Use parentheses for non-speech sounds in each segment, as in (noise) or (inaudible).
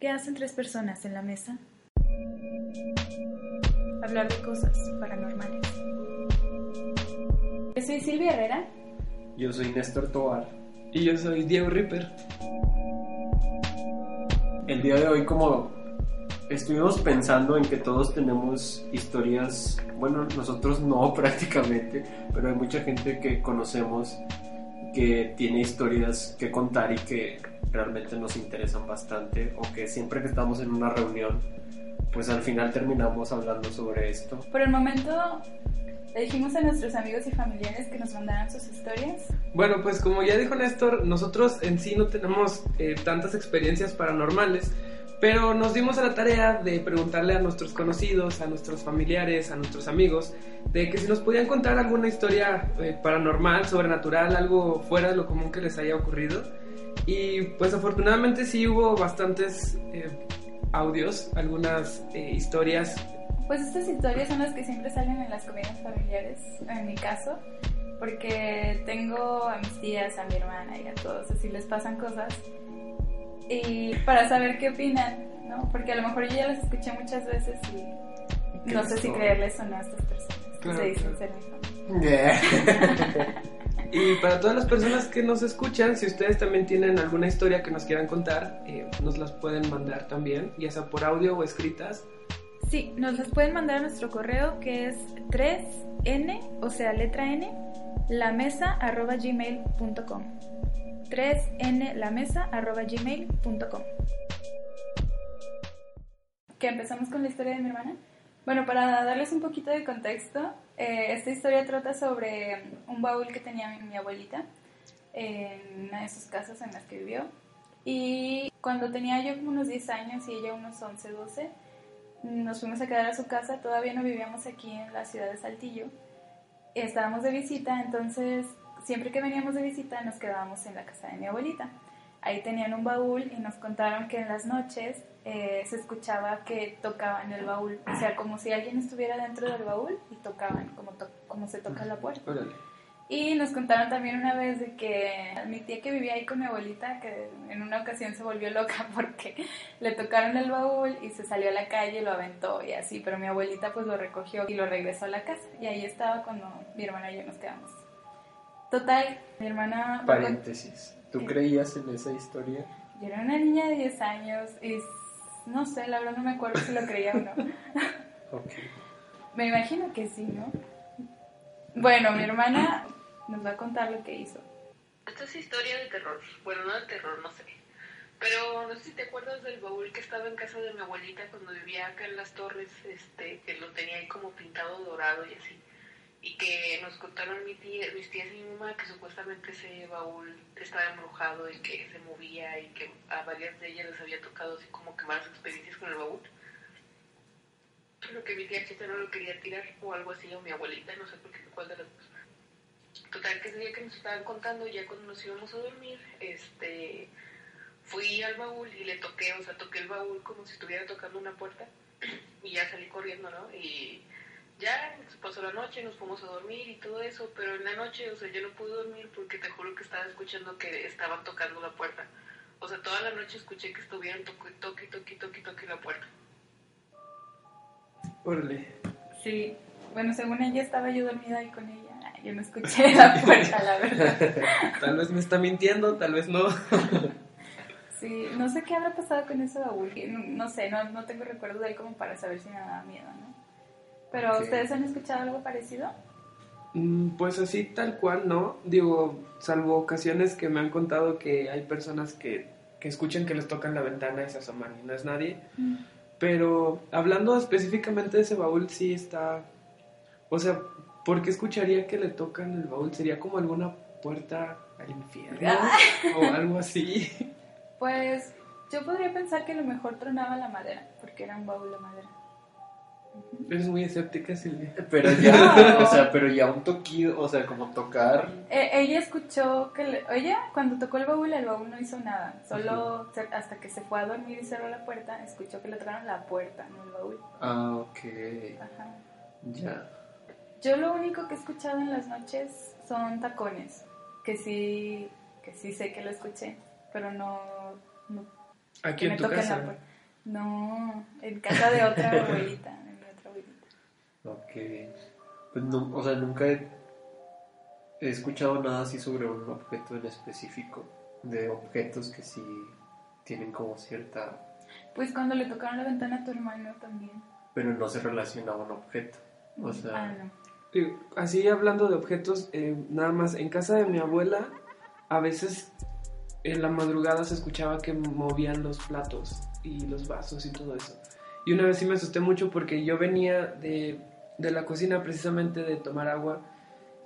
¿Qué hacen tres personas en la mesa? Hablar de cosas paranormales. Yo soy Silvia Herrera. Yo soy Néstor Tobar. Y yo soy Diego Ripper. El día de hoy, como estuvimos pensando en que todos tenemos historias, bueno, nosotros no (laughs) prácticamente, pero hay mucha gente que conocemos que tiene historias que contar y que realmente nos interesan bastante o que siempre que estamos en una reunión, pues al final terminamos hablando sobre esto. Por el momento le dijimos a nuestros amigos y familiares que nos mandaran sus historias. Bueno, pues como ya dijo Néstor, nosotros en sí no tenemos eh, tantas experiencias paranormales, pero nos dimos a la tarea de preguntarle a nuestros conocidos, a nuestros familiares, a nuestros amigos, de que si nos podían contar alguna historia eh, paranormal, sobrenatural, algo fuera de lo común que les haya ocurrido. Y pues afortunadamente sí hubo bastantes eh, audios, algunas eh, historias. Pues estas historias son las que siempre salen en las comidas familiares, en mi caso, porque tengo a mis tías, a mi hermana y a todos, así les pasan cosas y para saber qué opinan, ¿no? Porque a lo mejor yo ya las escuché muchas veces y no sé si creerles o no a estas personas que se dicen ser (laughs) (laughs) Y para todas las personas que nos escuchan, si ustedes también tienen alguna historia que nos quieran contar, eh, nos las pueden mandar también, ya sea por audio o escritas. Sí, nos las pueden mandar a nuestro correo que es 3n, o sea, letra n, la mesa arroba gmail.com. 3nlamesa.gmail.com ¿Que empezamos con la historia de mi hermana? Bueno, para darles un poquito de contexto, eh, esta historia trata sobre un baúl que tenía mi, abuelita en una de sus casas en las que vivió. Y cuando tenía yo como unos 10 años y ella unos 11, 12, nos fuimos a quedar a su casa. Todavía no vivíamos aquí en la ciudad de Saltillo. Estábamos de visita, entonces siempre que veníamos de visita nos quedábamos en la casa de mi abuelita. Ahí tenían un baúl y nos contaron que en las noches eh, se escuchaba que tocaban el baúl, o sea, como si alguien estuviera dentro del baúl y tocaban, como, como se toca la puerta. Y nos contaron también una vez de que mi tía que vivía ahí con mi abuelita, que en una ocasión se volvió loca (laughs) porque le tocaron el baúl y se salió a la calle y lo aventó y así, pero mi abuelita pues lo recogió y lo regresó a la casa. Y ahí estaba cuando mi hermana y yo nos quedamos. Total, mi hermana... Paréntesis, ¿tú creías en esa historia? Yo era una niña de 10 años y no sé, la verdad no me acuerdo si lo creía o no. (laughs) ok. Me imagino que sí, ¿no? Bueno, mi hermana nos va a contar lo que hizo. Esta es historia de terror. Bueno, no de terror, no sé. Pero no sé si te acuerdas del baúl que estaba en casa de mi abuelita cuando vivía acá en las torres, este, que lo tenía ahí como pintado dorado y así y que nos contaron mi tía, mis tías y mi mamá que supuestamente ese baúl estaba embrujado y que se movía y que a varias de ellas les había tocado así como que malas experiencias con el baúl. Pero que mi tía Chita no lo quería tirar o algo así, o mi abuelita, no sé por qué, cuál de las dos. Total, que ese día que nos estaban contando, ya cuando nos íbamos a dormir, este, fui al baúl y le toqué, o sea, toqué el baúl como si estuviera tocando una puerta (clears throat) y ya salí corriendo, ¿no? Y ya pasó la noche, nos fuimos a dormir y todo eso, pero en la noche, o sea, yo no pude dormir porque te juro que estaba escuchando que estaban tocando la puerta. O sea, toda la noche escuché que estuvieran toque, toque, toque, toque, toque la puerta. Órale. Sí, bueno, según ella estaba yo dormida ahí con ella. Yo no escuché la (laughs) puerta, la verdad. tal vez me está mintiendo, tal vez no. sí, no sé qué habrá pasado con ese baúl. No, no sé, no, no tengo recuerdo de él como para saber si me daba miedo, ¿no? ¿Pero ustedes han escuchado algo parecido? Mm, pues así tal cual, ¿no? Digo, salvo ocasiones que me han contado que hay personas que, que escuchan que les tocan la ventana y se asoman y no es nadie. Mm. Pero hablando específicamente de ese baúl, sí está... O sea, ¿por qué escucharía que le tocan el baúl? ¿Sería como alguna puerta al infierno? o algo así. (laughs) Pues yo podría pensar que a lo mejor tronaba la madera, porque era un baúl de madera. Eres muy escéptica, Silvia. Pero ya, (laughs) o sea, pero ya un toquido, o sea, como tocar. Eh, ella escuchó que, ella cuando tocó el baúl, el baúl no hizo nada. Solo hasta que se fue a dormir y cerró la puerta, escuchó que le tocaron la puerta, no el baúl. Ah, ok. Ajá. Ya. Yo lo único que he escuchado en las noches son tacones, que sí, que sí sé que lo escuché, pero no. no Aquí en tu casa. No, en casa de otra (laughs) abuelita. Ok. Pues no, o sea, nunca he, he escuchado nada así sobre un objeto en específico. De objetos que sí tienen como cierta... Pues cuando le tocaron la ventana a tu hermano también. Pero no se relaciona a un objeto. O sea... Ah, no. Así hablando de objetos, eh, nada más, en casa de mi abuela, a veces en la madrugada se escuchaba que movían los platos y los vasos y todo eso. Y una vez sí me asusté mucho porque yo venía de, de la cocina precisamente de tomar agua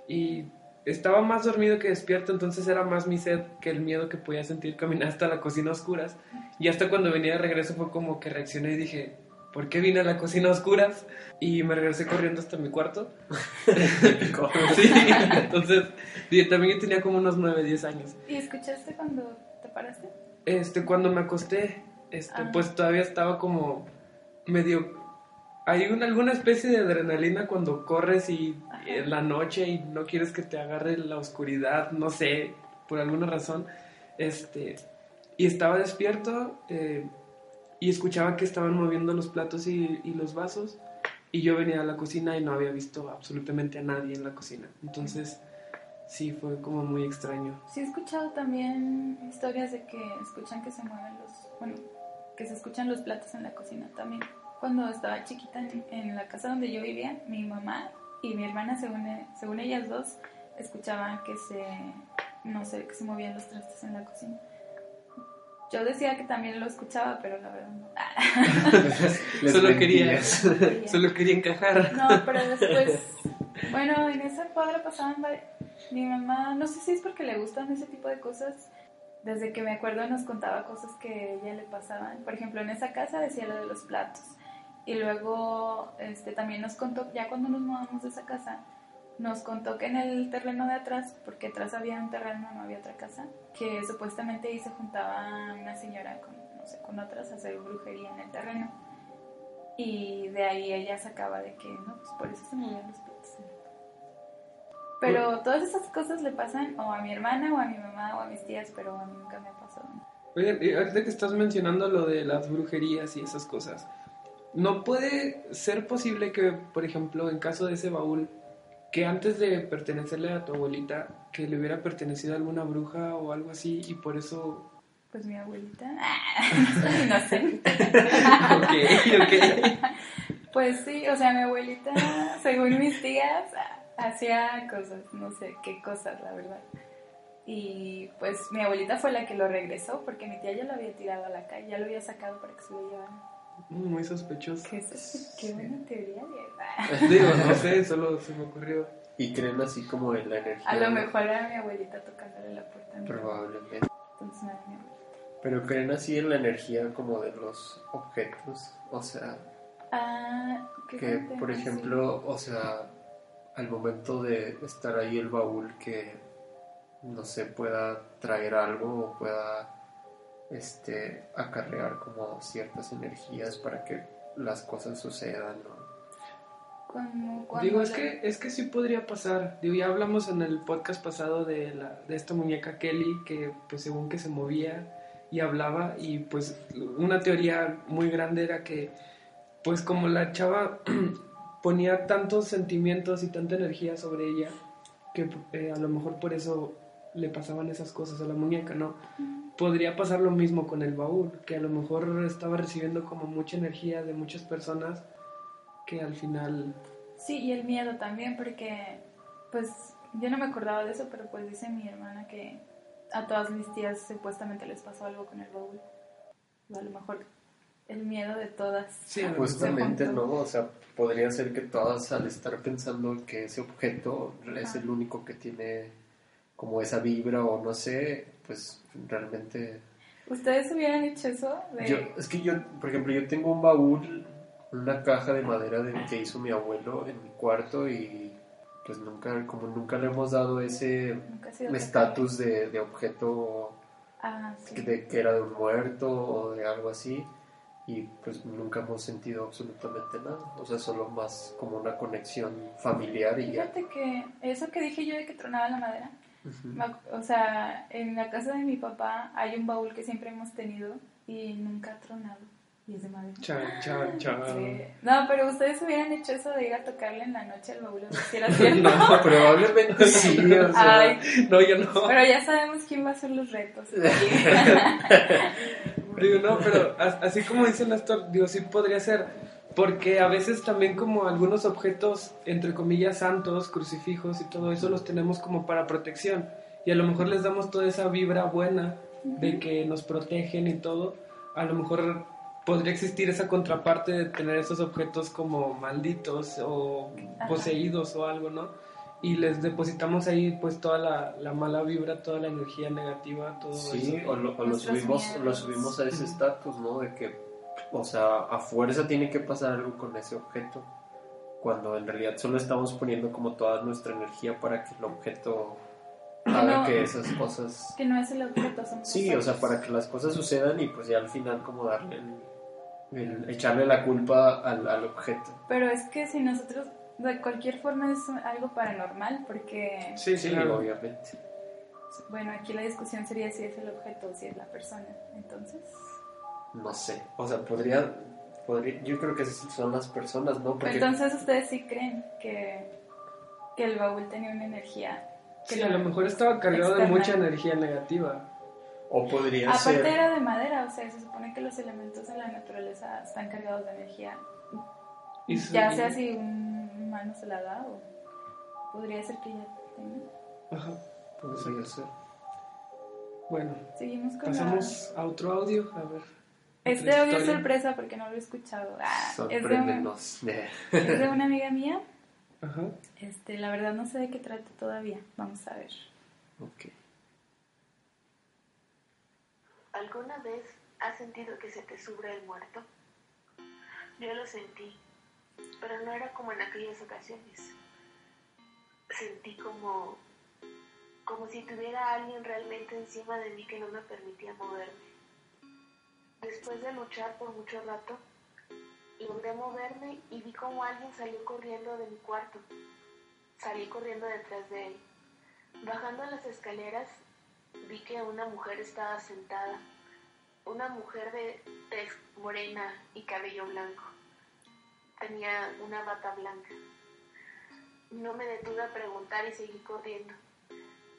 y estaba más dormido que despierto, entonces era más mi sed que el miedo que podía sentir caminar hasta la cocina a oscuras. Y hasta cuando venía de regreso fue como que reaccioné y dije, ¿por qué vine a la cocina a oscuras? Y me regresé corriendo hasta mi cuarto. (laughs) (laughs) Sí, entonces sí, también yo tenía como unos 9, 10 años. ¿Y escuchaste cuando te paraste? Este, cuando me acosté, este, Ah. pues todavía estaba como medio... Hay una, alguna especie de adrenalina cuando corres y en la noche y no quieres que te agarre la oscuridad, no sé, por alguna razón. Este, y estaba despierto eh, y escuchaba que estaban moviendo los platos y, y los vasos y yo venía a la cocina y no había visto absolutamente a nadie en la cocina. Entonces, sí, fue como muy extraño. Sí he escuchado también historias de que escuchan que se mueven los, bueno, que se escuchan los platos en la cocina también. Cuando estaba chiquita en, en la casa donde yo vivía, mi mamá y mi hermana, según, e- según ellas dos, escuchaban que se, no sé, que se movían los trastes en la cocina. Yo decía que también lo escuchaba, pero la verdad no. (laughs) (laughs) Solo quería-. Solo quería encajar. No, pero después, bueno, en esa cuadra pasaban mi mamá, no sé si es porque le gustan ese tipo de cosas, desde que me acuerdo nos contaba cosas que a ella le pasaban. Por ejemplo, en esa casa decía lo de los platos. Y luego este, también nos contó, ya cuando nos mudamos de esa casa, nos contó que en el terreno de atrás, porque atrás había un terreno, no había otra casa, que supuestamente ahí se juntaba una señora con, no sé, con otras a hacer brujería en el terreno. Y de ahí ella sacaba de que, no, pues por eso se movían los platos. Pero todas esas cosas le pasan o a mi hermana o a mi mamá o a mis tías, pero a mí nunca me ha pasado. Oye, y ahorita que estás mencionando lo de las brujerías y esas cosas, ¿no puede ser posible que, por ejemplo, en caso de ese baúl, que antes de pertenecerle a tu abuelita, que le hubiera pertenecido a alguna bruja o algo así y por eso... Pues mi abuelita, (laughs) soy inocente. ok, ok. Pues sí, o sea, mi abuelita, según mis tías, hacía cosas, no sé qué cosas, la verdad. Y pues mi abuelita fue la que lo regresó porque mi tía ya lo había tirado a la calle, ya lo había sacado para que se lo llevaran. Muy sospechoso. ¿Qué, es eso? qué buena teoría, Diego. Digo, no sé, solo se me ocurrió. Y creen así como en la energía. A lo mejor era mi abuelita tocándole la puerta. Probablemente. Entonces no era mi abuelita. Pero creen así en la energía como de los objetos. O sea, Ah, ¿qué que por ejemplo, o sea, al momento de estar ahí el baúl que no sé, pueda traer algo o pueda este acarrear como ciertas energías para que las cosas sucedan, ¿no? Como cuando Digo, es que, es que sí podría pasar. Digo, ya hablamos en el podcast pasado de, la, de esta muñeca Kelly, que pues según que se movía y hablaba, y pues una teoría muy grande era que pues como la chava (clears throat) ponía tantos sentimientos y tanta energía sobre ella, que eh, a lo mejor por eso le pasaban esas cosas a la muñeca, ¿no? Podría pasar lo mismo con el baúl, que a lo mejor estaba recibiendo como mucha energía de muchas personas que al final Sí, y el miedo también, porque pues yo no me acordaba de eso, pero pues dice mi hermana que a todas mis tías supuestamente les pasó algo con el baúl. O a lo mejor el miedo de todas. Sí, (laughs) Justamente. ¿no? O sea, podría ser que todas al estar pensando que ese objeto es el único que tiene como esa vibra o no sé, pues realmente... ¿Ustedes hubieran hecho eso? De... Yo, es que yo, por ejemplo, yo tengo un baúl, una caja de madera de, que hizo mi abuelo en mi cuarto y pues nunca, como nunca le hemos dado ese estatus de, de objeto Ah, sí. de, que era de un muerto o de algo así y pues nunca hemos sentido absolutamente nada, o sea, solo más como una conexión familiar y ya. Fíjate que eso que dije yo de que tronaba la madera, O sea, en la casa de mi papá hay un baúl que siempre hemos tenido y nunca ha tronado. Y es de madera. Chan, chan. Sí. No, pero ustedes hubieran hecho eso de ir a tocarle en la noche al baúl, si era (laughs) cierto. No, probablemente sí. O sea, Ay, No, yo no. pero ya sabemos quién va a hacer los retos. (laughs) Digo, no, pero as- así como dice Néstor, digo, sí podría ser. Porque a veces también como algunos objetos, entre comillas, santos, crucifijos y todo eso, los tenemos como para protección. Y a lo mejor les damos toda esa vibra buena de que nos protegen y todo. A lo mejor podría existir esa contraparte de tener esos objetos como malditos o Ajá. poseídos o algo, ¿no? Y les depositamos ahí pues toda la, la mala vibra, toda la energía negativa, todo Sí, eso. o lo, o lo subimos, lo subimos a ese estatus, ¿no? De que, o sea, a fuerza tiene que pasar algo con ese objeto. Cuando en realidad solo estamos poniendo como toda nuestra energía para que el objeto haga No. que esas cosas... que no es el objeto, somos Sí, o sea, para que las cosas sucedan y pues ya al final como darle el, el- echarle la culpa al, al objeto. Pero es que si nosotros, de cualquier forma es algo paranormal, porque, Sí, Sí, claro. obviamente. bueno, aquí la discusión sería si es el objeto o si es la persona. Entonces, No sé, o sea, podría... podría yo creo que son las personas, ¿no? Porque entonces ustedes sí creen que, que el baúl tenía una energía. que Sí, no- a lo mejor estaba cargado de mucha energía negativa. o podría Aparte ser... era de madera, o sea, se supone que los elementos de la naturaleza están cargados de energía. Y su- Ya sea si un humano se la da o podría ser que ya tenga. Ajá. Podría ser. Bueno, Seguimos con la... pasamos a otro audio. A ver. Este audio es sorpresa porque no lo he escuchado. Ah, es, de un- Sorpréndenos. es de una amiga mía. Ajá. Este, la verdad no sé de qué trata todavía. Vamos a ver. ok. ¿Alguna vez has sentido que se te sube el muerto? Yo lo sentí, pero no era como en aquellas ocasiones. Sentí como, como si tuviera alguien realmente encima de mí que no me permitía moverme. Después de luchar por mucho rato, logré moverme y vi como alguien salió corriendo de mi cuarto. Salí corriendo detrás de él. Bajando las escaleras, vi que una mujer estaba sentada. Una mujer de tez morena y cabello blanco. Tenía una bata blanca. No me detuve a preguntar y seguí corriendo.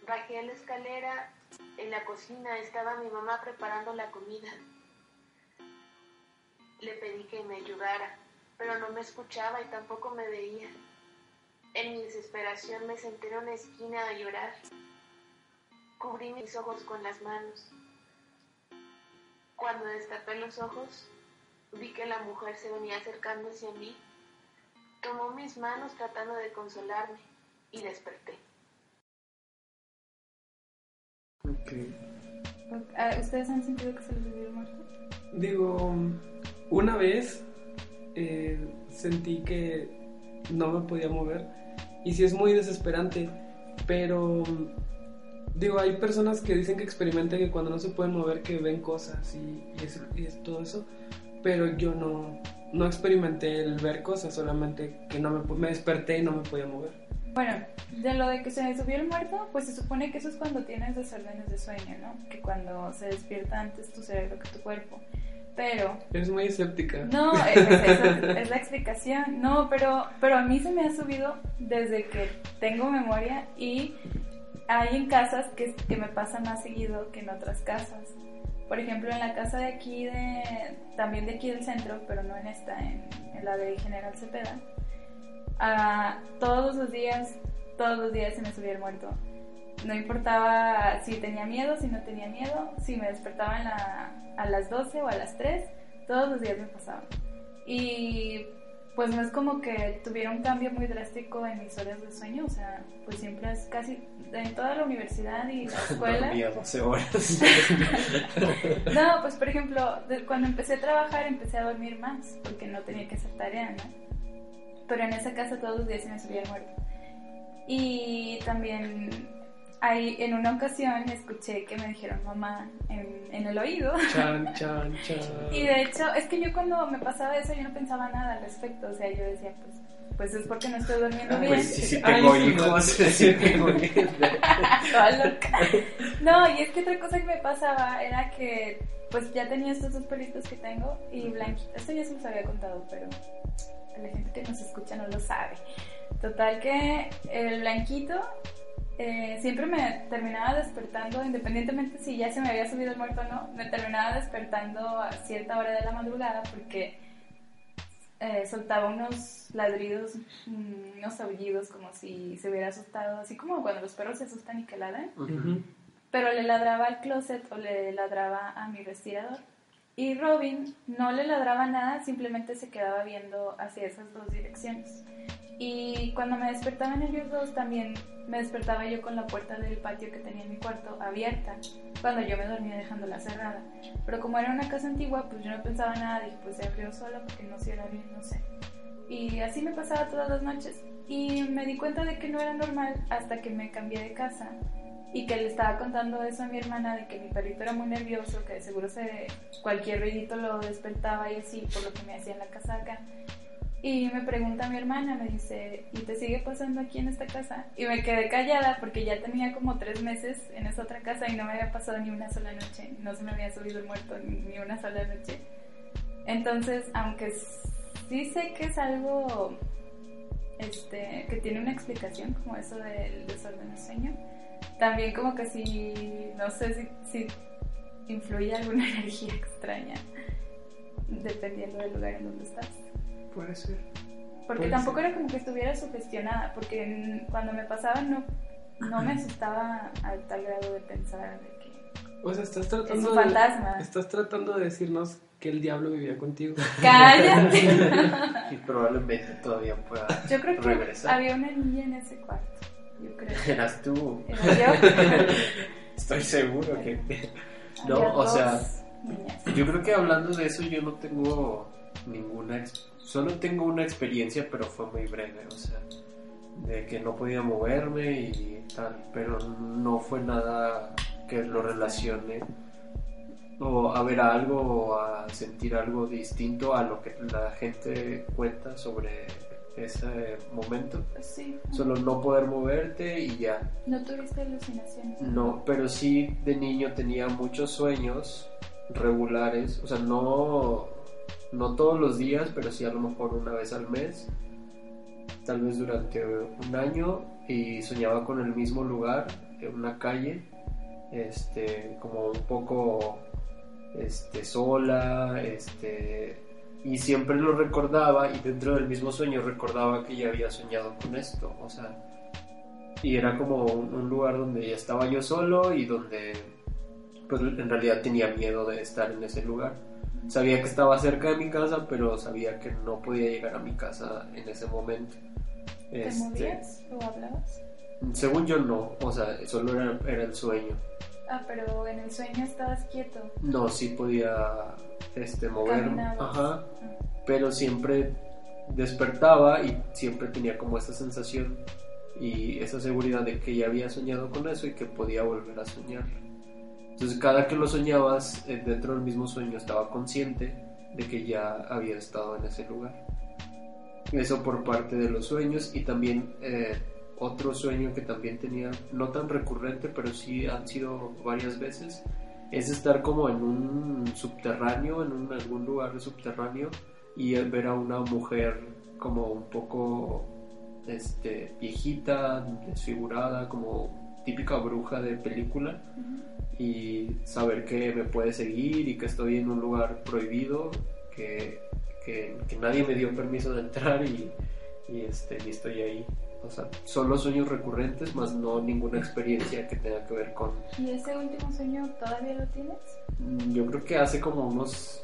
Bajé la escalera. En la cocina estaba mi mamá preparando la comida. Le pedí que me ayudara, pero no me escuchaba y tampoco me veía. En mi desesperación me senté en una esquina a llorar. Cubrí mis ojos con las manos. Cuando destapé los ojos, vi que la mujer se venía acercando hacia mí. Tomó mis manos tratando de consolarme y desperté. Ok. Ah, ¿Ustedes han sentido que se les el muerto? Digo, una vez eh, sentí que no me podía mover y sí es muy desesperante, pero digo, hay personas que dicen que experimentan que cuando no se pueden mover que ven cosas y, y es, y es todo eso, pero yo no, no experimenté el ver cosas, solamente que no me, me desperté y no me podía mover. Bueno, de lo de que se me subió el muerto, pues se supone que eso es cuando tienes desórdenes de sueño, ¿no? Que cuando se despierta antes tu cerebro que tu cuerpo. Pero Es muy escéptica. No, es, es- es la explicación. No, pero, pero a mí se me ha subido desde que tengo memoria y hay en casas que, que me pasa más seguido que en otras casas. Por ejemplo, en la casa de aquí, de, también de aquí del centro, pero no en esta, en, en la de General Cepeda, ah, todos los días, todos los días se me subía el muerto. No importaba si tenía miedo, si no tenía miedo, si me despertaba en la- a las 12 o a las 3, todos los días me pasaba. Y pues no es como que tuviera un cambio muy drástico en mis horas de sueño, o sea, pues siempre es casi en toda la universidad y la (laughs) escuela. Dormía 12 horas. (laughs) No, pues por ejemplo, cuando empecé a trabajar empecé a dormir más porque no tenía que hacer tarea, ¿no? Pero en esa casa todos los días se me subía el muerto. Y también ahí en una ocasión escuché que me dijeron mamá en, en el oído. Chan, (laughs) chan, chan. Y de hecho, es que yo cuando me pasaba eso yo no pensaba nada al respecto, o sea, yo decía, pues, pues es porque no estoy durmiendo bien. Pues sí, sí Ay, tengo hijos. no. Sí tengo hijos. (laughs) Toda loca. No, y es que otra cosa que me pasaba era que pues ya tenía estos dos perritos que tengo y Blanquita, esto ya se los había contado, pero la gente que nos escucha no lo sabe. Total que el Blanquito eh, siempre me terminaba despertando, independientemente si ya se me había subido el muerto o no, me terminaba despertando a cierta hora de la madrugada porque eh, soltaba unos ladridos, mm, unos aullidos como si se hubiera asustado, así como cuando los perros se asustan y que ladran, Ujú. pero le ladraba al closet o le ladraba a mi respirador. Y Robin no le ladraba nada, simplemente se quedaba viendo hacia esas dos direcciones. Y cuando me despertaban ellos dos, también me despertaba yo con la puerta del patio que tenía en mi cuarto abierta, cuando yo me dormía dejándola cerrada. Pero como era una casa antigua, pues yo no pensaba nada, dije, pues se abrió sola porque no cierra bien, no sé. Y así me pasaba todas las noches. Y me di cuenta de que no era normal hasta que me cambié de casa y que le estaba contando eso a mi hermana de que mi perrito era muy nervioso, que seguro se, cualquier ruidito lo despertaba y así, por lo que me hacía en la casaca. Y me pregunta mi hermana, me dice, ¿y te sigue pasando aquí en esta casa? Y me quedé callada porque ya tenía como tres meses en esa otra casa y no me había pasado ni una sola noche, no se me había subido el muerto ni, una sola noche. Entonces, aunque sí sé que es algo este, que tiene una explicación, como eso del desorden del sueño, también como que sí, no sé si, si influye alguna (laughs) energía extraña, dependiendo del lugar en donde estás. Puede ser. Porque Puede tampoco ser. era como que estuviera sugestionada, porque en- cuando me pasaba no, no me asustaba a tal grado de pensar de que O sea, estás es tratando de... Estás tratando de decirnos que el diablo vivía contigo. (laughs) ¡Cállate! (laughs) Y probablemente todavía pueda Yo creo que regresar. había una niña en ese cuarto. Yo creo. Eras tú. Era yo. (laughs) Estoy seguro que... No, o sea, niñas. Yo creo que hablando de eso yo no tengo ninguna... Solo tengo una experiencia, pero fue muy breve, o sea, de que no podía moverme y tal, pero no fue nada que lo relacione o a ver algo o a sentir algo distinto a lo que la gente cuenta sobre ese momento. Pues sí. Solo no poder moverte y ya. ¿No tuviste alucinaciones? No, pero sí de niño tenía muchos sueños regulares, o sea, no, no todos los días, pero sí a lo mejor una vez al mes, tal vez durante un año, y soñaba con el mismo lugar, en una calle, este, como un poco este, sola, este, y siempre lo recordaba, y dentro del mismo sueño recordaba que ya había soñado con esto, o sea, y era como un, lugar donde ya estaba yo solo y donde pues en realidad tenía miedo de estar en ese lugar. Sabía que estaba cerca de mi casa, pero sabía que no podía llegar a mi casa en ese momento. ¿Te Este, movías o hablabas? según yo no, o sea, solo era, era el sueño. Ah, pero en el sueño estabas quieto. No, sí podía este, moverme, ajá, Ah. pero siempre despertaba y siempre tenía como esa sensación y esa seguridad de que ya había soñado con eso y que podía volver a soñar. Entonces cada que lo soñabas eh, dentro del mismo sueño estaba consciente de que ya había estado en ese lugar. Eso por parte de los sueños y también eh, otro sueño que también tenía, no tan recurrente, pero sí han sido varias veces, es estar como en un subterráneo, en algún lugar subterráneo y ver a una mujer como un poco este, viejita, desfigurada, como típica bruja de película y saber que me puede seguir y que estoy en un lugar prohibido, que, que, que nadie me dio permiso de entrar y, y, este, y estoy ahí. O sea, solo sueños recurrentes, más no ninguna experiencia que tenga que ver con... ¿Y ese último sueño todavía lo tienes? Mm, Yo creo que hace como unos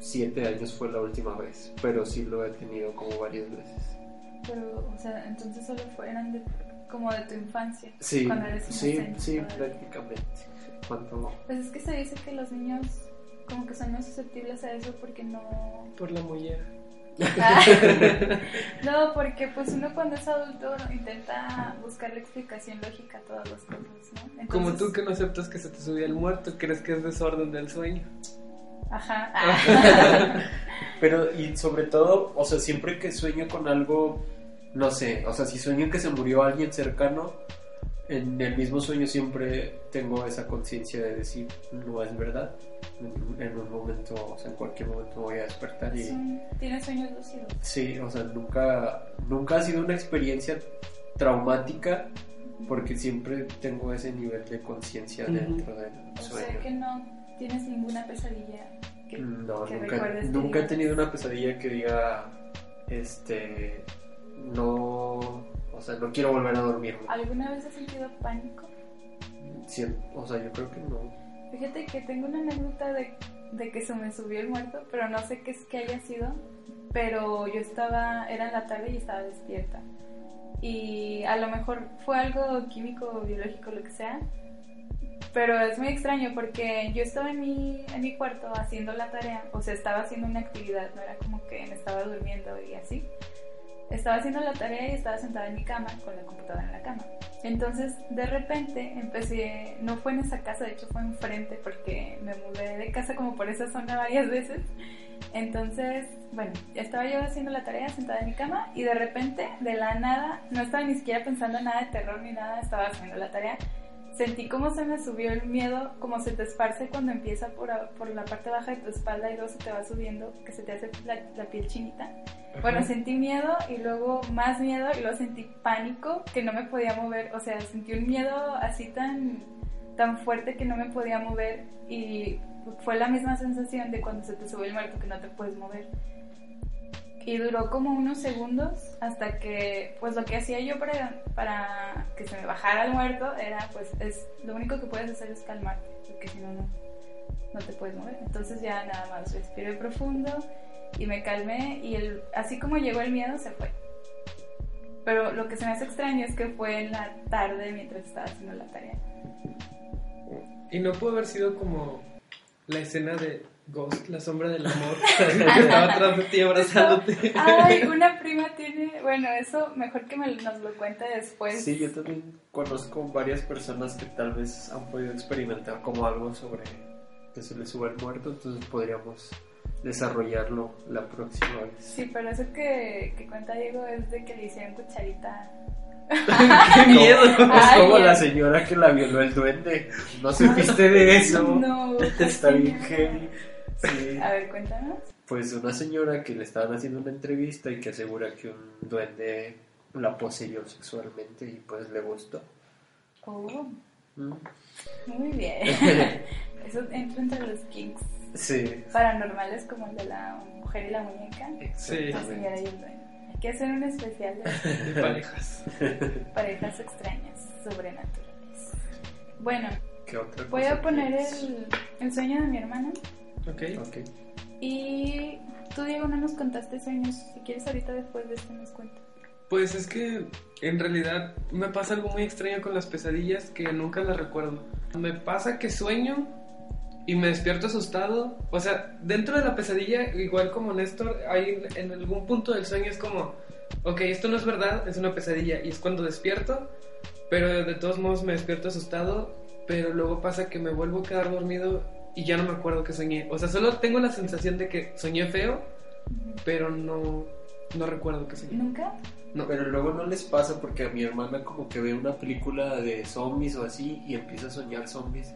siete años fue la última vez, pero sí lo he tenido como varias veces. Pero, o sea, entonces solo fueran de, como de tu infancia. Sí, Cuando eres sí, sí, prácticamente. Cuando... Pues es que se dice que los niños como que son más susceptibles a eso porque no... Por la mollera. Ah, (laughs) no, porque pues uno cuando es adulto intenta buscar la explicación lógica a todas las cosas, ¿no? Entonces, Como tú que no aceptas que se te subía el muerto, crees que es desorden del sueño. Ajá. (laughs) Pero, y sobre todo, o sea, siempre que sueño con algo, no sé, o sea, si sueño que se murió alguien cercano, en el mismo sueño siempre tengo esa conciencia de decir, no es verdad. En, en un momento, o sea, en cualquier momento voy a despertar y... ¿Tienes sueños lúcidos? Sí, o sea, nunca, nunca ha sido una experiencia traumática porque siempre tengo ese nivel de conciencia dentro del O sueño. sea que no tienes ninguna pesadilla. Que, No, que nunca, nunca he tenido una pesadilla que diga, este, no, o sea, no quiero volver a dormir. ¿Alguna vez has sentido pánico? Sien- o sea, yo creo que no. Fíjate que tengo una anécdota de, de que se me subió el muerto, pero no sé qué es que haya sido. Pero yo estaba, era en la tarde y estaba despierta. Y a lo mejor fue algo químico, biológico, lo que sea. Pero es muy extraño porque yo estaba en mi, en mi cuarto haciendo la tarea, o sea, estaba haciendo una actividad, no era como que me estaba durmiendo y así. Estaba haciendo la tarea y estaba sentada en mi cama con la computadora en la cama. Entonces, de repente empecé, no fue en esa casa, de hecho fue enfrente porque me mudé de casa como por esa zona varias veces. Entonces, bueno, estaba yo haciendo la tarea sentada en mi cama y de repente, de la nada, no estaba ni siquiera pensando en nada de terror ni nada, estaba haciendo la tarea. Sentí como se me subió el miedo, como se te esparce cuando empieza por, por la parte baja de tu espalda y luego se te va subiendo, que se te hace la, la piel chinita. Bueno, sentí miedo y luego más miedo y luego sentí pánico que no me podía mover. O sea, sentí un miedo así tan, tan fuerte que no me podía mover y fue la misma sensación de cuando se te sube el muerto que no te puedes mover. Y duró como unos segundos hasta que, pues lo que hacía yo para, para que se me bajara el muerto era, pues es lo único que puedes hacer es calmarte, porque si no, no, no te puedes mover. Entonces ya nada más respiré profundo y me calmé y el, así como llegó el miedo se fue. Pero lo que se me hace extraño es que fue en la tarde mientras estaba haciendo la tarea. Y no pudo haber sido como la escena de Ghost, la sombra del amor, (laughs) que estaba atrás de ti abrazándote. Ay, una prima tiene, bueno, eso mejor que me, nos lo cuente después. Sí, yo también conozco varias personas que tal vez han podido experimentar como algo sobre que se les el muerto, entonces podríamos desarrollarlo la próxima vez. Sí, pero eso que, que cuenta Diego es de que le hicieron cucharita. (laughs) ¡Qué miedo! (laughs) Es como la señora que la violó el duende. No (laughs) supiste de eso. No, Está bien heavy. Sí. A ver, cuéntanos. Pues una señora que le estaban haciendo una entrevista y que asegura que un duende la poseyó sexualmente y pues le gustó. Oh, Mm. muy bien. Eso entra entre los kinks Sí, paranormales como el de la mujer y la muñeca. Sí. La señora y el duende. Hay que hacer un especial de (laughs) parejas. parejas extrañas, sobrenaturales. Bueno, ¿Qué otra voy cosa a poner el, el sueño de mi hermana. Ok. Ok. Y tú, Diego, no nos contaste sueños. Si quieres, ahorita después de este nos cuentas. Pues es que en realidad me pasa algo muy extraño con las pesadillas que nunca las recuerdo. Me pasa que sueño y me despierto asustado. O sea, dentro de la pesadilla, igual como Néstor, hay en algún punto del sueño es como, ok, esto no es verdad, es una pesadilla. Y es cuando despierto, pero de todos modos me despierto asustado. Pero luego pasa que me vuelvo a quedar dormido y ya no me acuerdo que soñé. O sea, solo tengo la sensación de que soñé feo, pero no, no recuerdo que soñé. ¿Nunca? No. Pero luego no les pasa porque a mi hermana como que ve una película de zombies o así y empieza a soñar zombies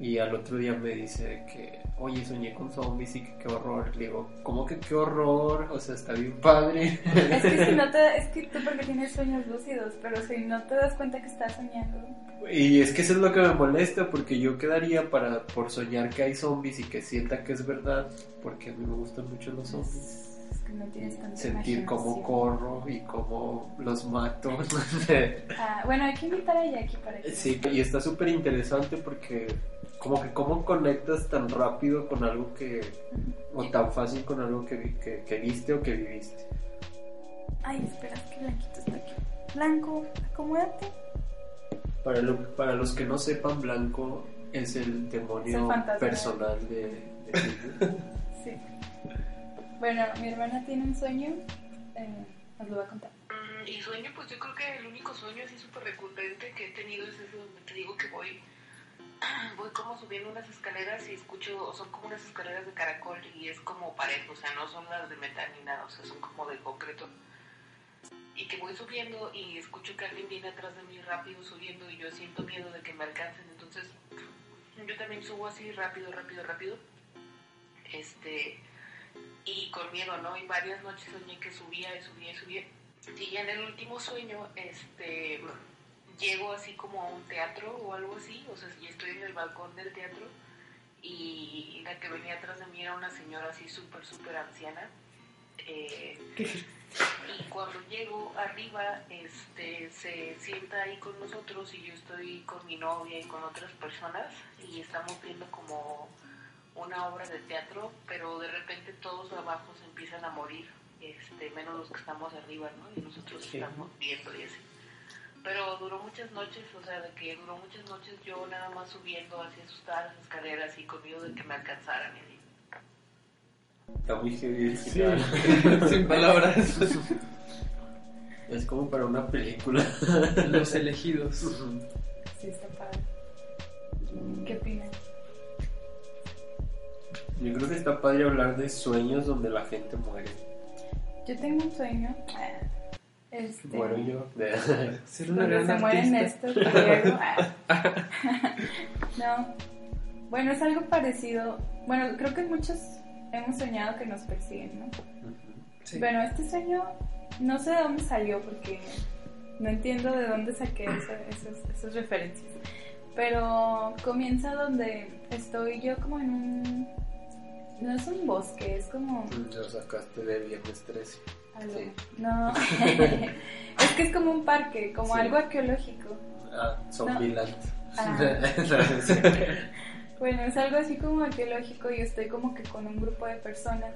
y al otro día me dice que, oye, soñé con zombies y que qué horror. Le digo, ¿cómo que qué horror? O sea, está bien padre. (laughs) Es que si no te, es que tú porque tienes sueños lúcidos, pero si no te das cuenta que estás soñando. Y es que eso es lo que me molesta porque yo quedaría para por soñar que hay zombies y que sienta que es verdad porque a mí me gustan mucho los zombies. Es que no tienes tanta Sentir cómo corro y cómo los mato. (laughs) Ah, bueno, hay que invitar a Jackie para que. Sí, y está súper interesante porque como que cómo conectas tan rápido con algo que, o tan fácil con algo que, que, que viste o que viviste. Ay, espera, es que Blanquito está aquí. Blanco, acomódate. Para, lo- para los que no sepan, Blanco es el Es el demonio personal de, de. (laughs) (laughs) Sí. Bueno, mi hermana tiene un sueño. eh, nos lo va a contar. Mm, Y sueño, pues yo creo que el único sueño así súper recurrente que he tenido es ese donde te digo que voy, voy como subiendo unas escaleras y escucho, son como unas escaleras de caracol y es como parejo, o sea, no son las de metal ni nada, o sea, son como de concreto. y que voy subiendo y escucho que alguien viene atrás de mí rápido subiendo y yo siento miedo de que me alcancen. Entonces yo también subo así rápido, rápido, rápido. Este, y con miedo, ¿no? Y varias noches soñé que subía y subía y subía. Y en el último sueño, este, llego así como a un teatro o algo así, o sea, y estoy en el balcón del teatro y la que venía atrás de mí era una señora así súper, súper anciana. Eh, y cuando llego arriba, este, se sienta ahí con nosotros y yo estoy con mi novia y con otras personas y estamos viendo como una obra de teatro, pero de repente todos abajo se empiezan a morir, este, menos los que estamos arriba, ¿no? Y nosotros estamos viendo y así. Pero duró muchas noches, o sea, de que duró muchas noches yo nada más subiendo así asustada las escaleras y con miedo de que me alcanzaran y así. Está muy heavy el Sí, final. (laughs) sin palabras. Es como para una película. Los elegidos. Sí, está padre. ¿Qué opinan? Yo creo que está padre hablar de sueños donde la gente muere. Yo tengo un sueño. Este, Muero yo. Ser (laughs) una donde gran se mueren estos. Ah. (laughs) no. Bueno, es algo parecido. Bueno, creo que muchos hemos soñado que nos persiguen, ¿no? Sí. Bueno, este sueño no sé de dónde salió porque no entiendo de dónde saqué esa- esas, esas referencias. Pero comienza donde estoy yo como en un... No es un bosque, es como... Lo sacaste de viernes 13. Algo- Sí. No, (laughs) (laughs) es que es como un parque, como Sí. algo arqueológico. Ah, Zombieland. Ah. (laughs) No. Bueno, es algo así como arqueológico y estoy como que con un grupo de personas.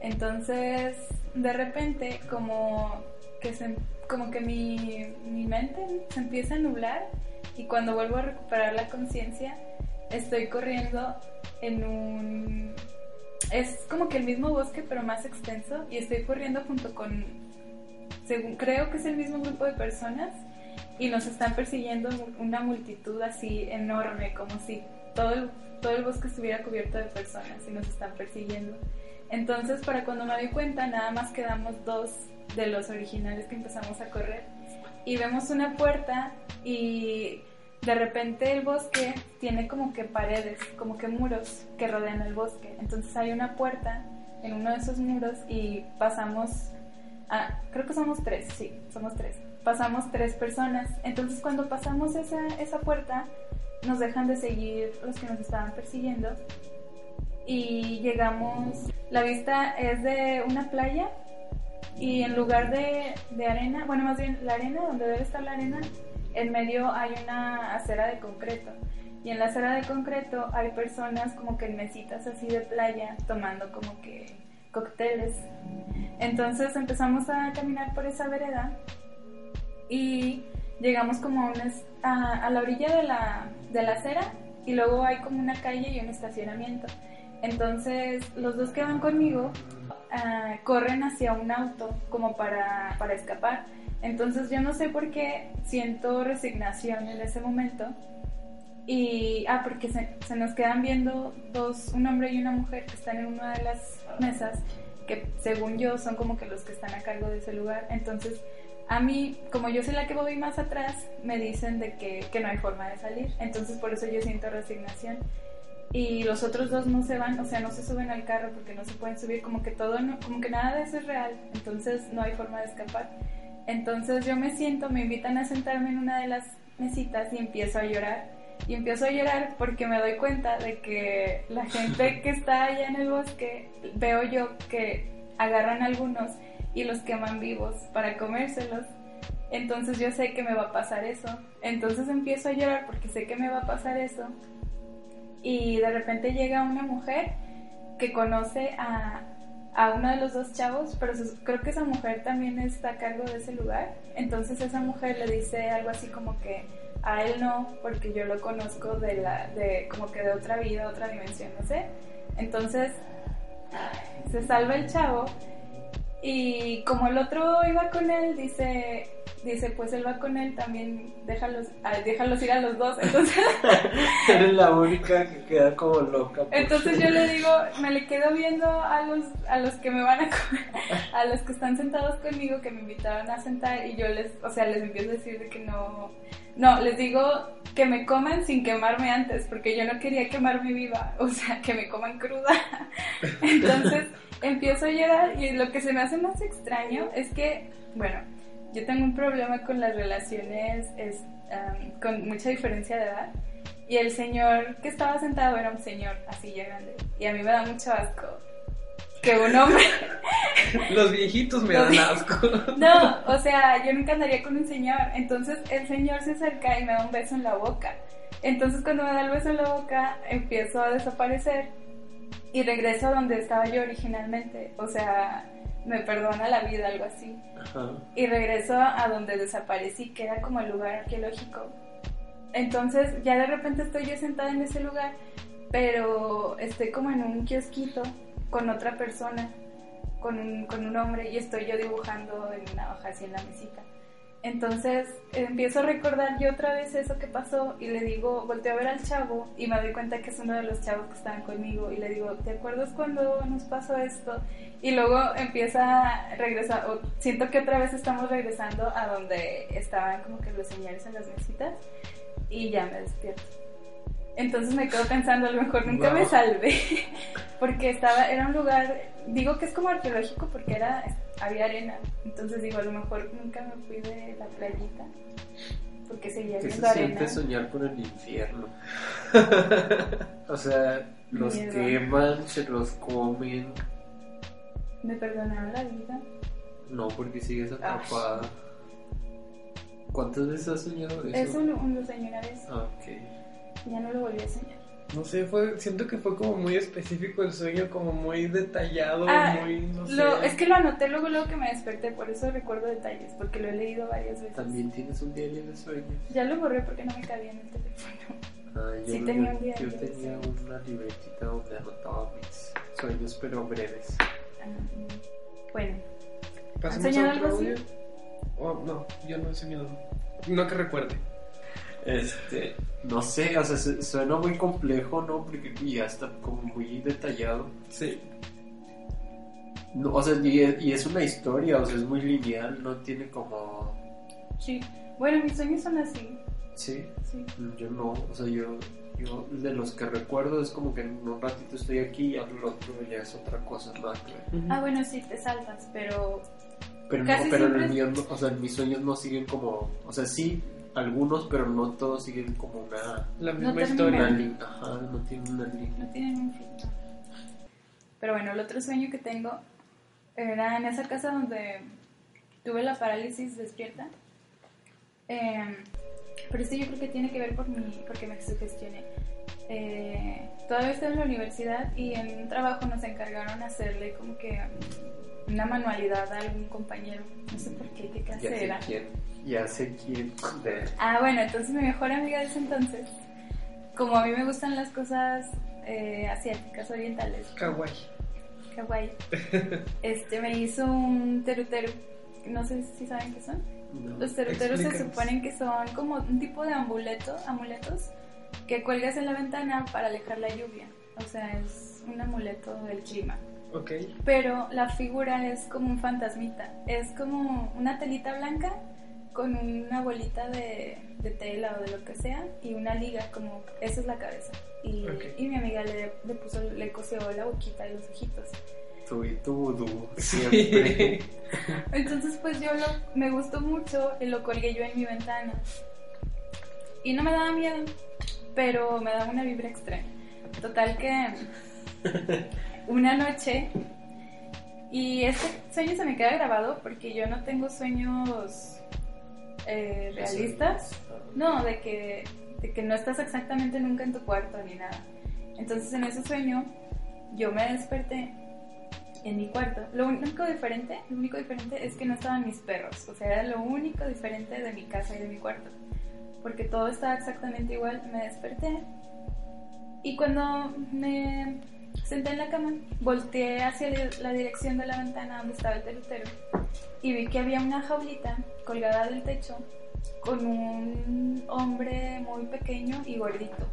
Entonces, de repente, como que, se, como que mi, mi mente se empieza a nublar y cuando vuelvo a recuperar la conciencia, estoy corriendo en un... Es como que el mismo bosque pero más extenso y estoy corriendo junto con, creo que es el mismo grupo de personas y nos están persiguiendo una multitud así enorme, como si todo el, todo el bosque estuviera cubierto de personas y nos están persiguiendo. Entonces, para cuando me doy cuenta, nada más quedamos dos de los originales que empezamos a correr y vemos una puerta y de repente el bosque tiene como que paredes, como que muros que rodean el bosque. Entonces hay una puerta en uno de esos muros y pasamos, a, creo que somos tres, sí, somos tres. Pasamos tres personas. Entonces cuando pasamos esa, esa puerta, nos dejan de seguir los que nos estaban persiguiendo y llegamos, la vista es de una playa y en lugar de, de arena, bueno más bien la arena, donde debe estar la arena, en medio hay una acera de concreto y en la acera de concreto hay personas como que en mesitas así de playa tomando como que cócteles. Entonces empezamos a caminar por esa vereda y llegamos como a, una a, a la orilla de la, de la acera y luego hay como una calle y un estacionamiento. Entonces los dos que van conmigo ah, corren hacia un auto como para, para escapar. Entonces yo no sé por qué siento resignación en ese momento. Y, ah, porque se, se nos quedan viendo dos, un hombre y una mujer que están en una de las mesas, que según yo son como que los que están a cargo de ese lugar. Entonces, a mí, como yo soy la que voy más atrás, me dicen de que, que no hay forma de salir. Entonces, por eso yo siento resignación. Y los otros dos no se van, o sea, no se suben al carro porque no se pueden subir, como que todo, no- como que nada de eso es real. Entonces, no hay forma de escapar. Entonces, yo me siento, me invitan a sentarme en una de las mesitas y empiezo a llorar. Y empiezo a llorar porque me doy cuenta de que la (laughs) gente que está allá en el bosque, veo yo que agarran algunos y los queman vivos para comérselos. Entonces yo sé que me va a pasar eso. Entonces empiezo a llorar porque sé que me va a pasar eso. Y de repente llega una mujer que conoce a, a uno de los dos chavos, pero creo que esa mujer también está a cargo de ese lugar. Entonces esa mujer le dice algo así como que a él no, porque yo lo conozco de la, de como que de otra vida, otra dimensión, no sé. Entonces se salva el chavo y como el otro iba con él, dice, dice, pues él va con él, también déjalos, ah, déjalos ir a los dos. Entonces, (laughs) Eres la única que queda como loca. pues. entonces yo le digo, me le quedo viendo a los, a los que me van a comer, a los que están sentados conmigo, que me invitaron a sentar, y yo les, o sea, les empiezo a decir de que no, no, les digo que me coman sin quemarme antes, porque yo no quería quemarme viva, o sea, que me coman cruda. (laughs) Entonces empiezo a llorar y lo que se me hace más extraño es que, bueno, yo tengo un problema con las relaciones es, am, con mucha diferencia de edad. Y el señor que estaba sentado era un señor así ya grande. Y a mí me da mucho asco que un hombre... (laughs) Los viejitos me dan asco. No, o sea, yo nunca andaría con un señor. Entonces el señor se acerca y me da un beso en la boca. Entonces cuando me da el beso en la boca, empiezo a desaparecer y regreso a donde estaba yo originalmente. O sea, me perdona la vida, algo así. Ajá. Y regreso a donde desaparecí, que era como el lugar arqueológico. Entonces ya de repente estoy yo sentada en ese lugar, pero estoy como en un kiosquito con otra persona, con un, con un hombre, y estoy yo dibujando en una hoja así en la mesita. Entonces empiezo a recordar yo otra vez eso que pasó y le digo, volteo a ver al chavo y me doy cuenta que es uno de los chavos que estaban conmigo y le digo, ¿te acuerdas cuando nos pasó esto? Y luego empieza a regresar, o siento que otra vez estamos regresando a donde estaban como que los señores en las mesitas y ya me despierto. Entonces me quedo pensando, a lo mejor nunca me salvé, (laughs) porque estaba, era un lugar, digo que es como arqueológico porque era, había arena, entonces digo, a lo mejor nunca me fui de la playita, porque seguía ¿Qué viendo se arena. siente soñar con el infierno? (laughs) o sea, los Miedo. queman, se los comen. Me perdonaron la vida. No, porque sigues atrapada. ¿Cuántas veces has soñado eso? Eso lo, lo soñé una vez, Ah, ok. ya no lo volví a soñar. No sé, fue, siento que fue como muy específico el sueño, como muy detallado, Ah, muy, no sé. Lo, es que lo anoté luego, luego que me desperté, por eso recuerdo detalles, porque lo he leído varias veces. También tienes un diario de sueños. Ya lo borré porque no me cabía en el teléfono. Ah, yo, Sí yo- tenía un diario yo tenía una libretita donde anotaba mis sueños, pero breves. Ah, bueno, ¿Pasamos ¿Has soñado algo así? Oh, no, yo no he soñado. No que recuerde. Este, no sé, o sea, se- suena muy complejo, ¿no? Porque ya está como muy detallado. Sí. No, o sea, y es, y es una historia, o sea, es muy lineal, no tiene como... sí. Bueno, mis sueños son así, Sí, sí. yo no, o sea, yo, yo de los que recuerdo es como que en un ratito estoy aquí y al otro ya es otra cosa, nada que ver. Ah, bueno, sí, te saltas, pero Pero, no, pero en el es- mío, no- o sea, en mis sueños no siguen como, o sea, sí, algunos, pero no todos siguen como una, La No misma termina. historia. una ajá, no tienen una línea. no tienen un fin. ¿no? Pero bueno, el otro sueño que tengo era en esa casa donde tuve la parálisis despierta. Eh, pero esto yo creo que tiene que ver por mi, porque me sugestioné. Eh, todavía estoy en la universidad y en un trabajo nos encargaron hacerle como que una manualidad a algún compañero. No sé por qué, qué Ya clase sé era. quién, ya sé quién. de- Ah, bueno, entonces mi mejor amiga de ese entonces, como a mí me gustan las cosas eh, asiáticas, orientales, Kawaii. kawaii, (laughs) este me hizo un teruteru. No sé si saben qué son. no. Los teruteros se suponen que son como un tipo de amuleto, amuletos que cuelgas en la ventana para alejar la lluvia. O sea, es un amuleto del clima. Ok. Pero la figura es como un fantasmita. Es como una telita blanca con una bolita de, de tela o de lo que sea y una liga, como esa es la cabeza. Y, mi amiga le, le puso, le cosió la boquita y los ojitos. Tú y tu vudú, Sí. siempre. (laughs) Entonces pues yo lo, me gustó mucho y lo colgué yo en mi ventana. Y no me daba miedo, pero me daba una vibra extraña. Total que (laughs) una noche, y este sueño se me queda grabado porque yo no tengo sueños eh, realistas. No, de que, de que no estás exactamente nunca en tu cuarto ni nada. Entonces en ese sueño yo me desperté en mi cuarto. Lo único diferente, lo único diferente es que no estaban mis perros. O sea, era lo único diferente de mi casa y de mi cuarto. Porque todo estaba exactamente igual. Me desperté y cuando me senté en la cama, volteé hacia la dirección de la ventana donde estaba el telutero y vi que había una jaulita colgada del techo con un hombre muy pequeño y gordito,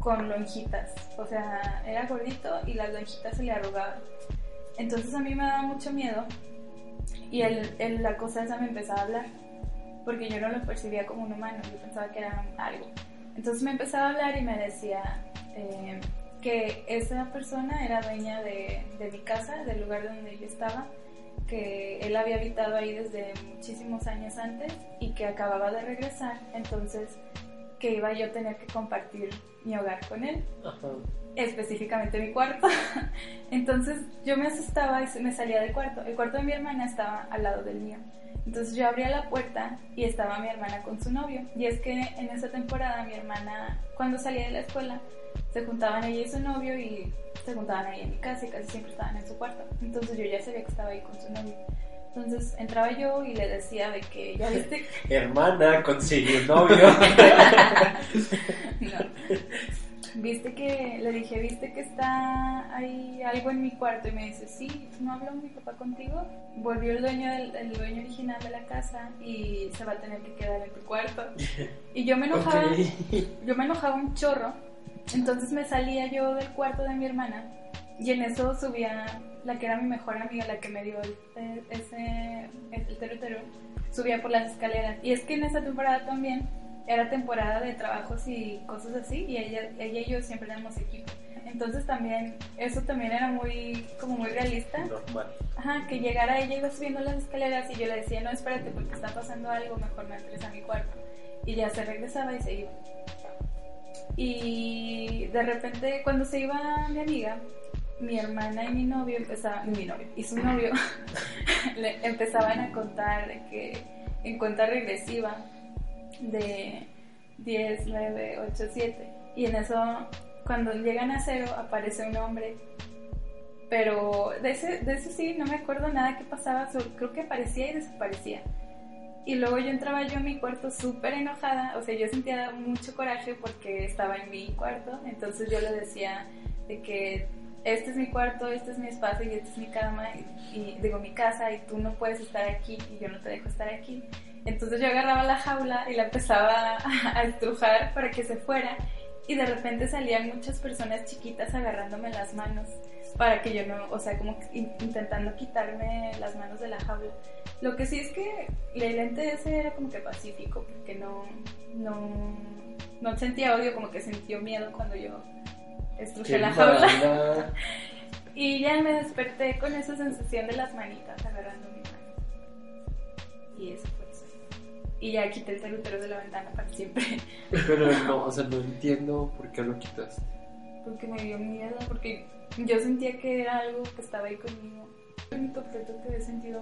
con lonjitas. O sea, era gordito y las lonjitas se le arrugaban. Entonces a mí me daba mucho miedo y el, la cosa esa me empezaba a hablar, porque yo no lo percibía como un humano, yo pensaba que era algo. Entonces me empezaba a hablar y me decía eh, que esa persona era dueña de, de mi casa, del lugar donde yo estaba, que él había habitado ahí desde muchísimos años antes y que acababa de regresar, entonces que iba yo a tener que compartir mi hogar con él, específicamente mi cuarto. (laughs) entonces yo me asustaba y me salía del cuarto. El cuarto de mi hermana estaba al lado del mío. Entonces yo abría la puerta y estaba mi hermana con su novio. Y es que en esa temporada mi hermana, cuando salía de la escuela, se juntaban ella y su novio y se juntaban ahí en mi casa y casi siempre estaban en su cuarto. Entonces yo ya sabía que estaba ahí con su novio. Entonces entraba yo y le decía de que ya viste. (laughs) Hermana, consiguió un novio. (laughs) (laughs) no. Viste que, le dije, viste que está ahí algo en mi cuarto y me dice, sí, ¿no habló mi papá contigo? Volvió el dueño, del, el dueño original de la casa y se va a tener que quedar en tu cuarto. Y yo me enojaba, yo me enojaba un chorro entonces me salía yo del cuarto de mi hermana y en eso subía la que era mi mejor amiga, la que me dio el, ese, el territorio, subía por las escaleras. Y es que en esa temporada también era temporada de trabajos y cosas así y ella, ella y yo siempre éramos equipo. Entonces también, eso también era muy, como muy realista. Normal. Ajá, que llegara ella iba subiendo las escaleras y yo le decía, no, espérate porque está pasando algo, mejor me entres a mi cuarto. Y ya se regresaba y se iba. Y de repente cuando se iba mi amiga, mi hermana y mi novio empezaban, mi novio y su novio (laughs) empezaban a contar que en cuenta regresiva de 10, 9, 8, 7. Y en eso, cuando llegan a cero, aparece un hombre. Pero de ese, de ese sí, no me acuerdo nada que pasaba, creo que aparecía y desaparecía. Y luego yo entraba yo a mi cuarto súper enojada, o sea, yo sentía mucho coraje porque estaba en mi cuarto, entonces yo le decía de que este es mi cuarto, este es mi espacio y esta es mi cama, y, digo mi casa y tú no puedes estar aquí y yo no te dejo estar aquí. Entonces yo agarraba la jaula y la empezaba a, (laughs) a estrujar para que se fuera y de repente salían muchas personas chiquitas agarrándome las manos para que yo no, o sea, como intentando quitarme las manos de la jaula. Lo que sí es que el ente ese era como que pacífico, porque no, no, no sentía odio, como que sintió miedo cuando yo estrujé la jaula. (laughs) y ya me desperté con esa sensación de las manitas agarrando mi mano. Y eso fue eso. Y ya quité el telutero de la ventana para siempre. (laughs) Pero no, (laughs) o sea, no entiendo por qué lo quitaste. Porque me dio miedo, porque yo sentía que era algo que estaba ahí conmigo. El único objeto que he sentido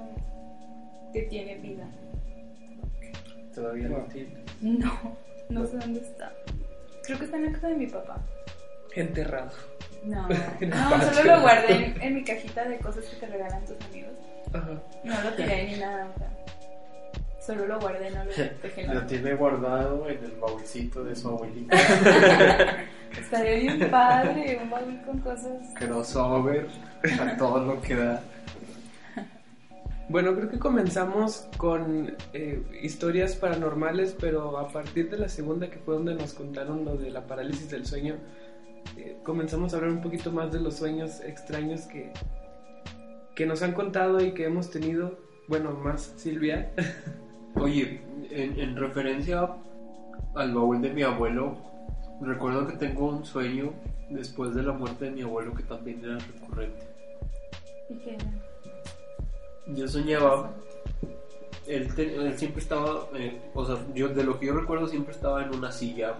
que tiene vida. ¿Todavía no tiene? No, no sé dónde está. Creo que está en la casa de mi papá. Enterrado. No, (laughs) no solo lo guardé en, mi cajita de cosas que te regalan tus amigos. Ajá. No lo tiré ni nada, o sea, solo lo guardé, no lo (laughs) dejé. Lo tiene guardado en el baúlcito de su abuelita. (laughs) Estaría bien padre, un baúl con cosas. Crossover, a todo lo que da. Bueno, creo que comenzamos con eh, historias paranormales, pero a partir de la segunda, que fue donde nos contaron lo de la parálisis del sueño, eh, comenzamos a hablar un poquito más de los sueños extraños que, que nos han contado y que hemos tenido. Bueno, más Silvia. (laughs) Oye, en, en referencia al baúl de mi abuelo, Recuerdo que tengo un sueño después de la muerte de mi abuelo que también era recurrente. ¿Y qué Yo soñaba, él, siempre estaba, eh, o sea, yo de lo que yo recuerdo siempre estaba en una silla,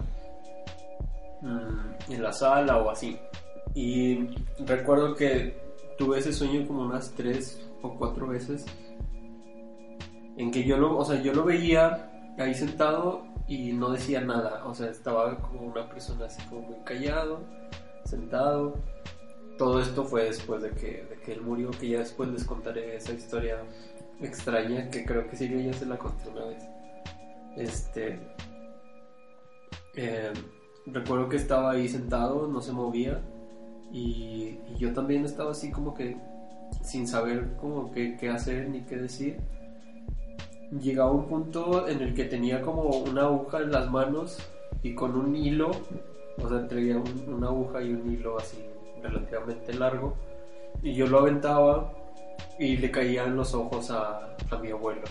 mm, en la sala o así. Y recuerdo que tuve ese sueño como unas tres o cuatro veces, en que yo lo, o sea, yo lo veía ahí sentado y no decía nada, o sea, estaba como una persona así como muy callado, sentado. Todo esto fue después de que, de que él murió, que ya después les contaré esa historia extraña que creo que sí ya se la conté una vez. Este. Eh, recuerdo que estaba ahí sentado, no se movía Y, yo también estaba así como que sin saber como que qué hacer ni qué decir. Llegaba un punto en el que tenía como una aguja en las manos y con un hilo, o sea, un- una aguja y un hilo así relativamente largo, y yo lo aventaba y le caía en los ojos a, a mi abuelo.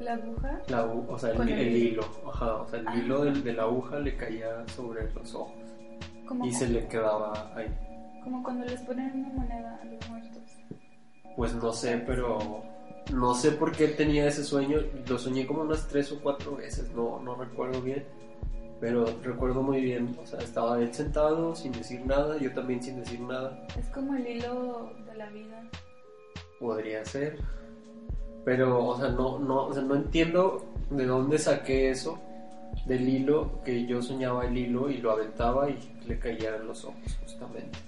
La aguja. La o sea, el, Con el el hilo, ajá, o sea, el hilo del- de la aguja le caía sobre los ojos Como, y se le quedaba ahí. como cuando les ponen una moneda a los muertos. Pues no sé, pero no sé por qué tenía ese sueño. Lo soñé como unas tres o cuatro veces, no, no recuerdo bien. Pero recuerdo muy bien, o sea, estaba él sentado sin decir nada, yo también sin decir nada. Es como el hilo de la vida. Podría ser. Pero, o sea, no, no, o sea, no entiendo de dónde saqué eso del hilo, que yo soñaba el hilo y lo aventaba y le caía en los ojos, justamente.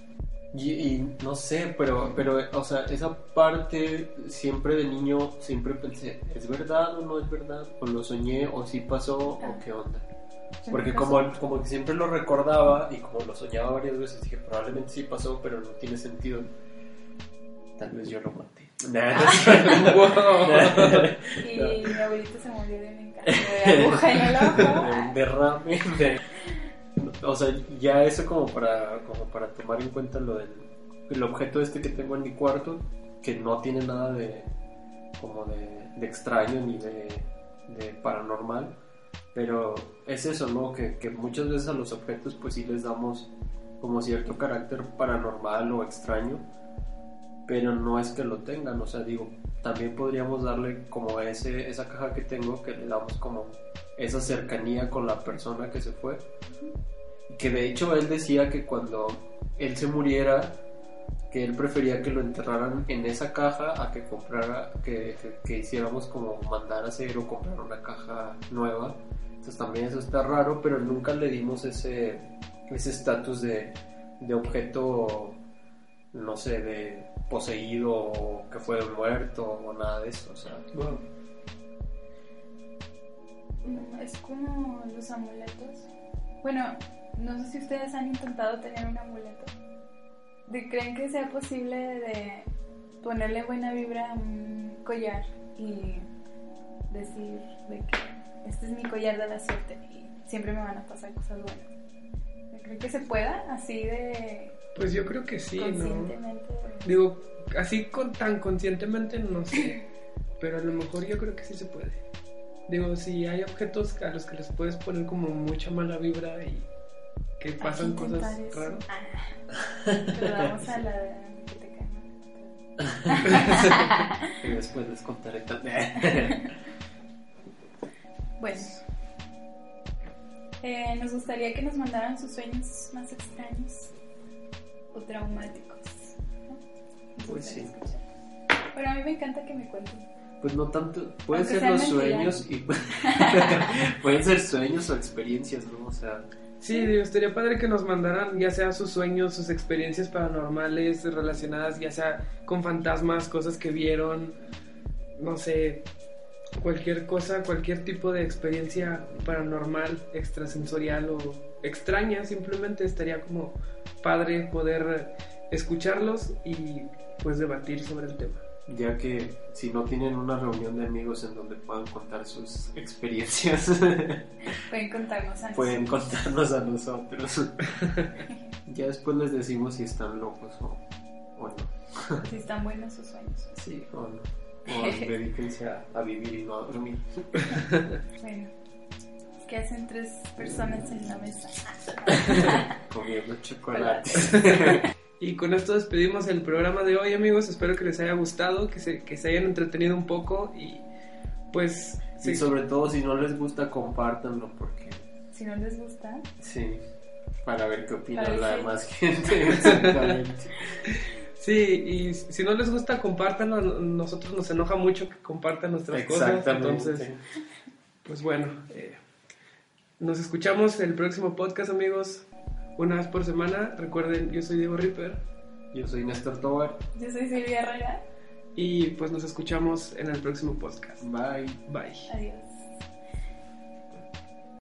Y, y no sé, pero, pero, o sea, esa parte siempre de niño, siempre pensé, ¿es verdad o no es verdad? ¿O lo soñé o sí pasó o qué onda? Porque como, como que siempre lo recordaba y como lo soñaba varias veces, dije, probablemente sí pasó, pero no tiene sentido. Tal vez yo lo maté. Nah. (laughs) Y mi abuelito se murió de un encanto de aguja en el ojo. (laughs) Un derrame de- o sea ya eso como para como para tomar en cuenta lo del el objeto este que tengo en mi cuarto que no tiene nada de como de, de extraño ni de, de paranormal pero es eso no que, que muchas veces a los objetos pues sí les damos como cierto carácter paranormal o extraño pero no es que lo tengan o sea digo también podríamos darle como ese esa caja que tengo que le damos como esa cercanía con la persona que se fue. Que de hecho él decía que cuando él se muriera, que él prefería que lo enterraran en esa caja a que comprara, que, que- que hiciéramos como mandar a hacer o comprar una caja nueva. Entonces también eso está raro, pero nunca le dimos ese ese estatus de, de objeto, no sé, de poseído o que fue muerto o nada de eso. O sea. Mm, Es como los amuletos. Bueno, no sé si ustedes han intentado tener un amuleto. ¿De creen que sea posible de ponerle buena vibra a un collar y decir de que este es mi collar de la suerte y siempre me van a pasar cosas buenas? ¿Creen que se pueda así de Pues yo creo que sí, ¿no? conscientemente? Digo, así con, tan conscientemente no sé, (laughs) pero a lo mejor yo creo que sí se puede. Digo, si hay objetos a los que les puedes poner como mucha mala vibra y que pasan cosas eso. raras. Ah. (laughs) Pero vamos a la que te (laughs) cae mal. y después les contaré también. Bueno, eh, nos gustaría que nos mandaran sus sueños más extraños o traumáticos. ¿no? Pues sí. escuchar. Bueno, a mí me encanta que me cuenten. Pues no tanto, pueden Aunque ser los mentiras. sueños y (laughs) pueden ser sueños o experiencias, ¿no? O sea, Sí, estaría padre que nos mandaran ya sea sus sueños, sus experiencias paranormales relacionadas ya sea con fantasmas, cosas que vieron, no sé, cualquier cosa, cualquier tipo de experiencia paranormal, extrasensorial o extraña, simplemente estaría como padre poder escucharlos y pues debatir sobre el tema. ya que si no tienen una reunión de amigos en donde puedan contar sus experiencias, (laughs) Pueden contarnos a pueden nosotros. contarnos a nosotros. (laughs) ya después les decimos si están locos o, o no. si están buenos sus sueños. Sí, o no. O dedíquense (laughs) a, a vivir y no a dormir. Bueno, (laughs) ¿qué hacen tres personas en la mesa? (laughs) Comiendo chocolates. Y con esto despedimos el programa de hoy, amigos. Espero que les haya gustado, que se, que se hayan entretenido un poco y pues... Y sí. sobre todo si no les gusta, compártanlo porque Si no les gusta, sí, para ver qué opina la demás gente. Sí, y si no les gusta, compártanlo. Nosotros nos enoja mucho que compartan nuestras cosas. Exactamente. Entonces, pues bueno, eh, nos escuchamos el próximo podcast, amigos. Una vez por semana. Recuerden, yo soy Diego Ripper. Yo soy Néstor Tobar. yo soy Silvia Herrera. Y pues nos escuchamos en el próximo podcast. Bye. Bye. Adiós.